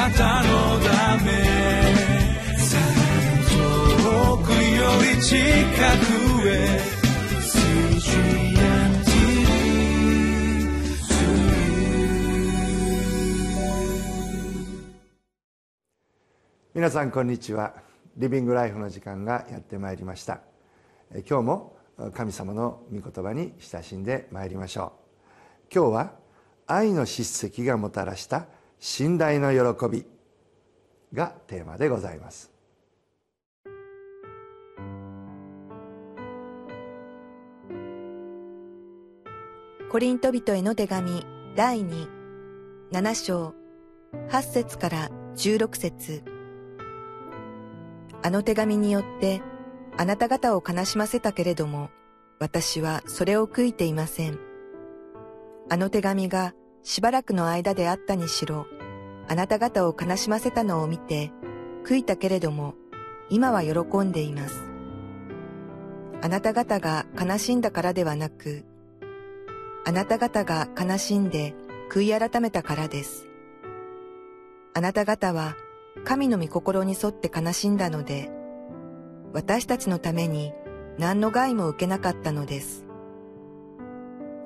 なたのため遠くより近くへ皆さんこんにちは。リビングライフの時間がやってまいりました。今日も神様の御言葉に親しんでまいりましょう。今日は愛の叱責がもたらした信頼の喜びがテーマでございますコリント人への手紙第27章8節から16節あの手紙によってあなた方を悲しませたけれども、私はそれを悔いていません。あの手紙がしばらくの間であったにしろ、あなた方を悲しませたのを見て、悔いたけれども、今は喜んでいます。あなた方が悲しんだからではなく、あなた方が悲しんで悔い改めたからです。あなた方は神の御心に沿って悲しんだので、私たちのために何の害も受けなかったのです。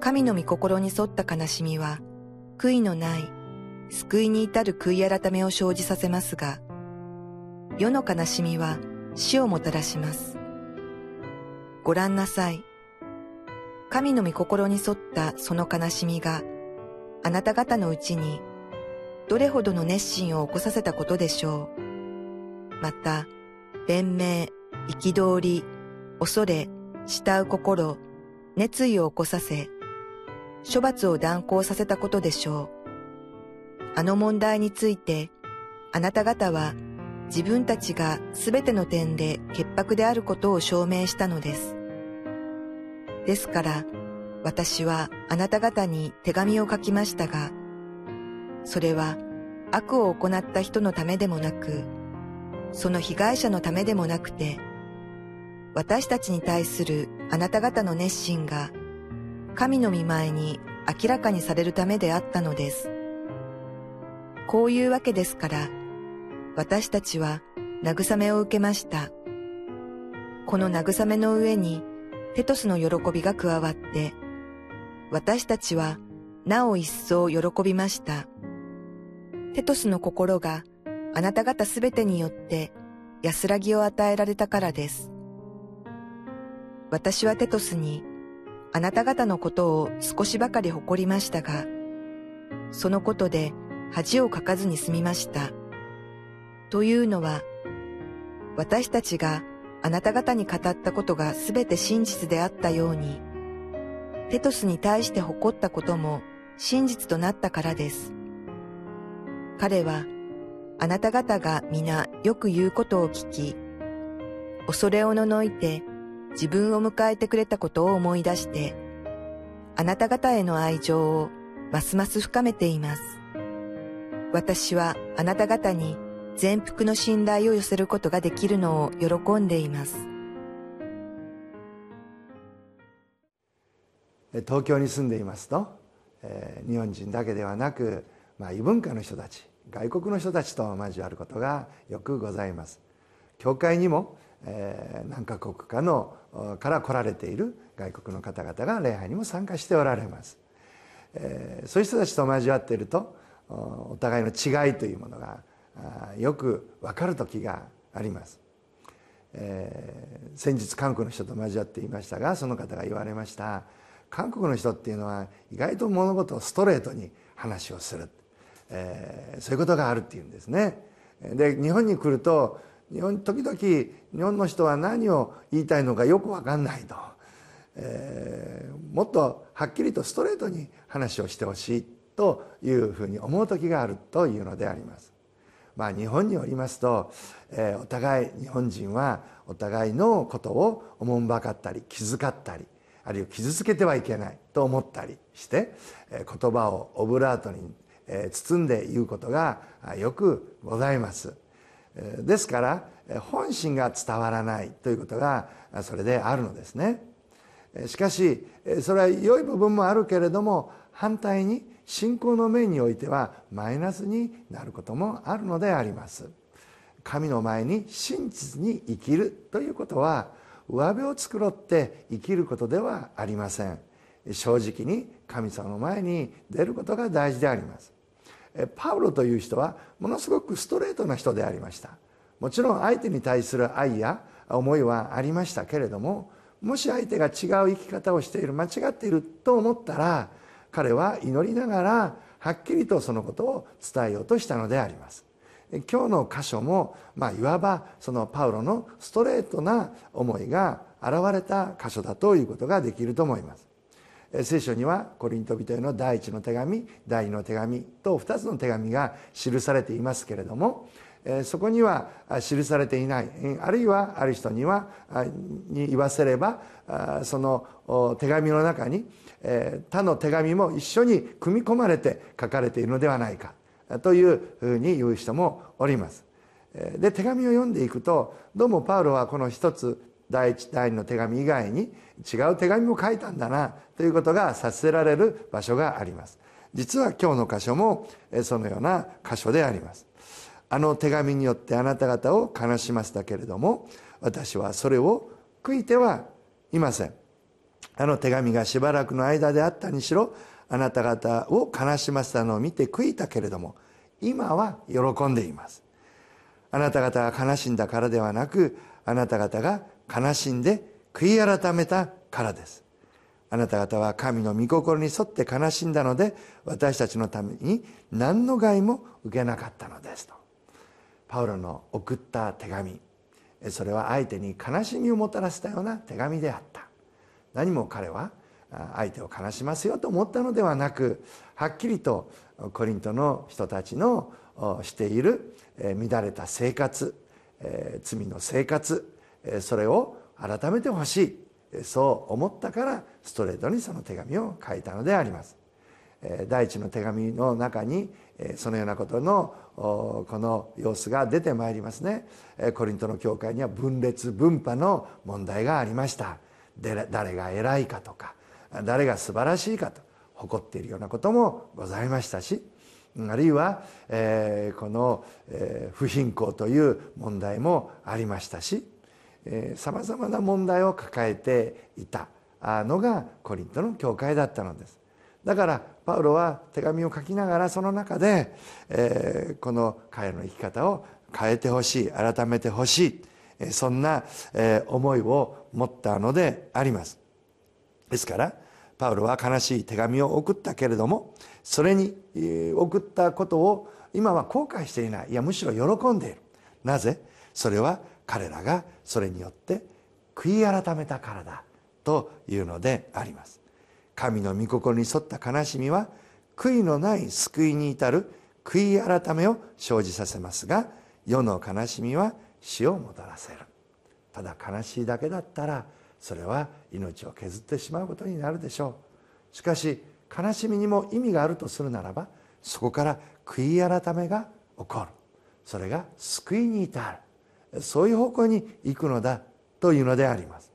神の御心に沿った悲しみは、悔いのない、救いに至る悔い改めを生じさせますが、世の悲しみは死をもたらします。ご覧なさい。神の御心に沿ったその悲しみが、あなた方のうちにどれほどの熱心を起こさせたことでしょう。また、弁明、憤り、恐れ、慕う心、熱意を起こさせ、処罰を断行させたことでしょう。あの問題について、あなた方は自分たちがすべての点で潔白であることを証明したのです。ですから、私はあなた方に手紙を書きましたが、それは悪を行った人のためでもなく、その被害者のためでもなくて、私たちに対するあなた方の熱心が神の見前に明らかにされるためであったのです。こういうわけですから、私たちは慰めを受けました。この慰めの上にテトスの喜びが加わって、私たちはなお一層喜びました。テトスの心があなた方すべてによって安らぎを与えられたからです。私はテトスにあなた方のことを少しばかり誇りましたが、そのことで恥をかかずに済みました。というのは、私たちがあなた方に語ったことがすべて真実であったように、テトスに対して誇ったことも真実となったからです。彼は、あなた方が皆よく言うことを聞き、恐れおののいて自分を迎えてくれたことを思い出して、あなた方への愛情をますます深めています。私はあなた方に全幅の信頼を寄せることができるのを喜んでいます。東京に住んでいますと、えー、日本人だけではなく、まあ、異文化の人たち外国の人たちと交わることがよくございます教会にも、えー、何カ国かのから来られている外国の方々が礼拝にも参加しておられます、えー、そういう人たちと交わっているとお互いの違いというものがよく分かる時があります、えー、先日韓国の人と交わっていましたがその方が言われました。韓国の人っていうのは意外と物事をストレートに話をする。えー、そういうことがあるっていうんですね。で日本に来ると日本時々日本の人は何を言いたいのかよく分かんないと、えー、もっとはっきりとストレートに話をしてほしいというふうに思う時があるというのであります。まあ、日本におりますと、えー、お互い日本人はお互いのことをおもんばかったり気遣ったりあるいは傷つけてはいけないと思ったりして、えー、言葉をオブラートに包んで言うことがよくございますですから本心が伝わらないということがそれであるのですね。しかしそれは良い部分もあるけれども反対に信仰の面においてはマイナスになることもあるのであります。神の前に真実に生きるということは上辺を繕って生きることではありません。正直に神様の前に出ることが大事であります。パウロという人はものすごくストレートな人でありました。もちろん相手に対する愛や思いはありましたけれどももし相手が違う生き方をしている間違っていると思ったら彼は祈りながらはっきりとそのことを伝えようとしたのであります。今日の箇所も、まあ、いわばそのパウロのストレートな思いが現れた箇所だということができると思います。聖書にはコリント人への第一の手紙第二の手紙と2つの手紙が記されていますけれどもそこには記されていない。あるいはある人にはに言わせればその手紙の中に他の手紙も一緒に組み込まれて書かれているのではないかというふうに言う人もおります。で手紙を読んでいくとどうもパウロはこの一つ第一第二の手紙以外に違う手紙も書いたんだなということがさせられる場所があります。実は今日の箇所もそのような箇所であります。あの手紙によってあなた方を悲しませたけれども私はそれを悔いてはいません。あの手紙がしばらくの間であったにしろあなた方を悲しませたのを見て悔いたけれども今は喜んでいます。あなた方が悲しんだからではなくあなた方が悲しんで悔い改めたからです。あなた方は神の御心に沿って悲しんだので私たちのために何の害も受けなかったのですと。パウロの送った手紙。それは相手に悲しみをもたらしたような手紙であった。何も彼は相手を悲しませよと思ったのではなくはっきりとコリントの人たちのしている乱れた生活罪の生活それを改めてほしい。そう思ったからストレートにその手紙を書いたのであります。第一の手紙の中にそのようなことのこの様子が出てまいりますね。コリントの教会には分裂分派の問題がありました。誰が偉いかとか誰が素晴らしいかと誇っているようなこともございましたしあるいは、えー、この、えー、不貧困という問題もありましたしさまざまな問題を抱えていたのがコリントの教会だったのです。だからパウロは手紙を書きながらその中で、えー、この彼の生き方を変えてほしい改めてほしいそんな、思いを持ったのであります。ですからパウロは悲しい手紙を送ったけれどもそれに送ったことを今は後悔していない。いやむしろ喜んでいる。なぜ？それは彼らがそれによって悔い改めたからだというのであります。神の御心に沿った悲しみは悔いのない救いに至る悔い改めを生じさせますが世の悲しみは死をもたらせる。ただ悲しいだけだったらそれは命を削ってしまうことになるでしょう。しかし悲しみにも意味があるとするならばそこから悔い改めが起こる。それが救いに至る。そういう方向に行くのだというのであります。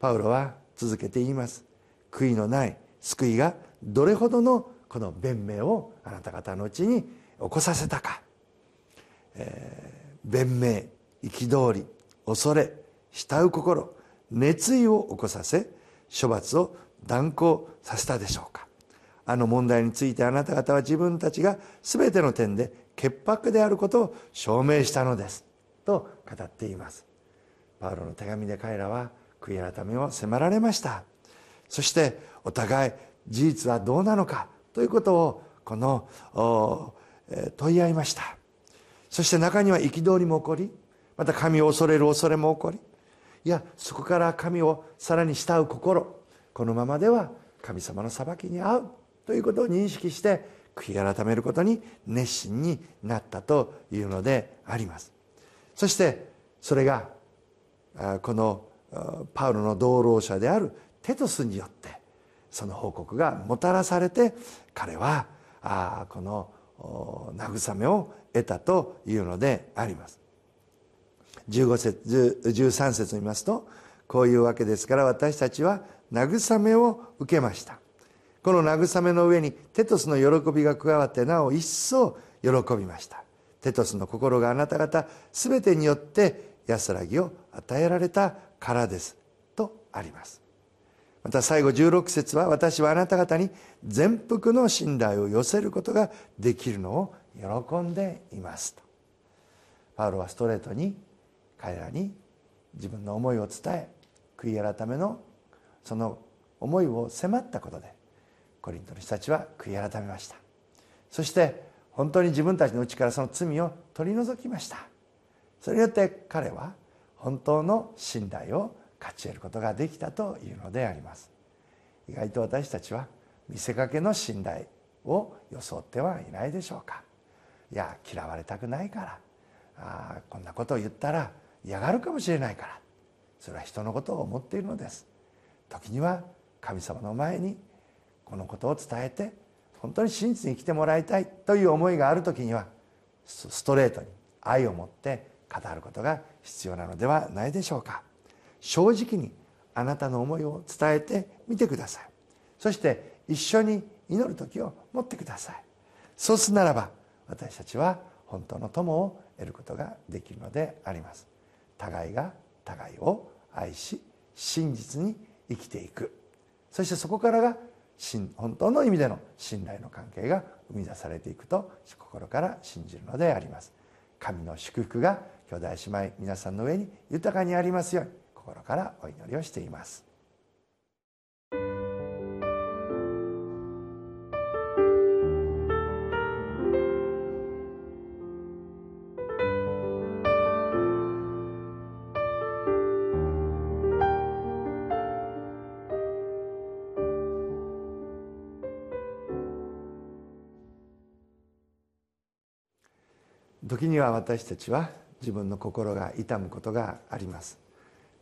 パウロは続けて言います。悔いのない救いがどれほどのこの弁明をあなた方のうちに起こさせたか、えー、弁明憤り恐れ慕う心熱意を起こさせ処罰を断行させたでしょうか。あの問題についてあなた方は自分たちが全ての点で潔白であることを証明したのです。と語っています。パウロの手紙で彼らは悔い改めを迫られました。そしてお互い事実はどうなのかということをこの問い合いました。そして中には憤りも起こりまた神を恐れる恐れも起こりいやそこから神をさらに慕う心このままでは神様の裁きに遭うということを認識して悔い改めることに熱心になったというのであります。そしてそれがこのパウロの同労者であるテトスによってその報告がもたらされて彼はこの慰めを得たというのであります。15節13節を見ますとこういうわけですから私たちは慰めを受けました。この慰めの上にテトスの喜びが加わってなお一層喜びました。テトスの心があなた方全てによって安らぎを与えられたからです。とあります。また最後16節は私はあなた方に全幅の信頼を寄せることができるのを喜んでいますと。パウロはストレートに彼らに自分の思いを伝え悔い改めのその思いを迫ったことでコリントの人たちは悔い改めました。そして本当に自分たちの内からその罪を取り除きました。それによって彼は本当の信頼を勝ち得ることができたというのであります。意外と私たちは見せかけの信頼を装ってはいないでしょうか。いや嫌われたくないから。あこんなことを言ったら嫌がるかもしれないから。それは人のことを思っているのです。時には神様の前にこのことを伝えて本当に真実に生きてもらいたいという思いがある時にはストレートに愛を持って語ることが必要なのではないでしょうか。正直にあなたの思いを伝えてみてください。そして一緒に祈る時を持ってください。そうするならば私たちは本当の友を得ることができるのであります。互いが互いを愛し真実に生きていく。そしてそこからが本当の意味での信頼の関係が生み出されていくと心から信じるのであります。神の祝福が兄弟姉妹皆さんの上に豊かにありますように心からお祈りをしています。時には私たちは自分の心が痛むことがあります。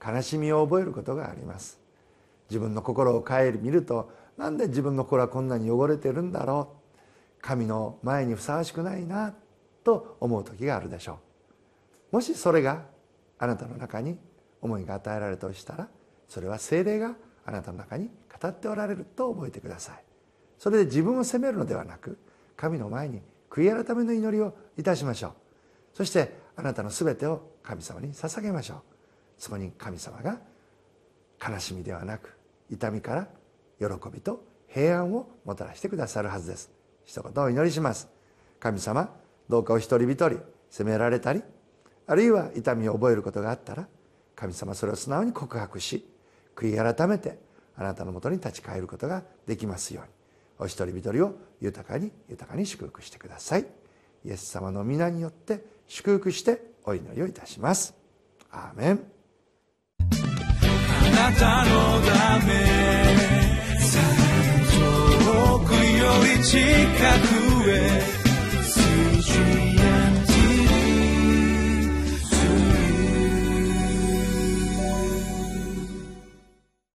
悲しみを覚えることがあります。自分の心を顧みるとなんで自分の心はこんなに汚れてるんだろう。神の前にふさわしくないなと思う時があるでしょう。もしそれがあなたの中に思いが与えられたとしたらそれは精霊があなたの中に語っておられると覚えてください。それで自分を責めるのではなく神の前に悔い改めの祈りをいたしましょう。そしてあなたの全てを神様に捧げましょう。そこに神様が悲しみではなく痛みから喜びと平安をもたらしてくださるはずです。一言お祈りします。神様どうかお一人一人責められたりあるいは痛みを覚えることがあったら神様それを素直に告白し悔い改めてあなたのもとに立ち返ることができますように。お一人一人を豊かに豊かに祝福してください。イエス様の皆によって祝福してお祈りをいたします。アーメン。あなたのため遠くより近くへ。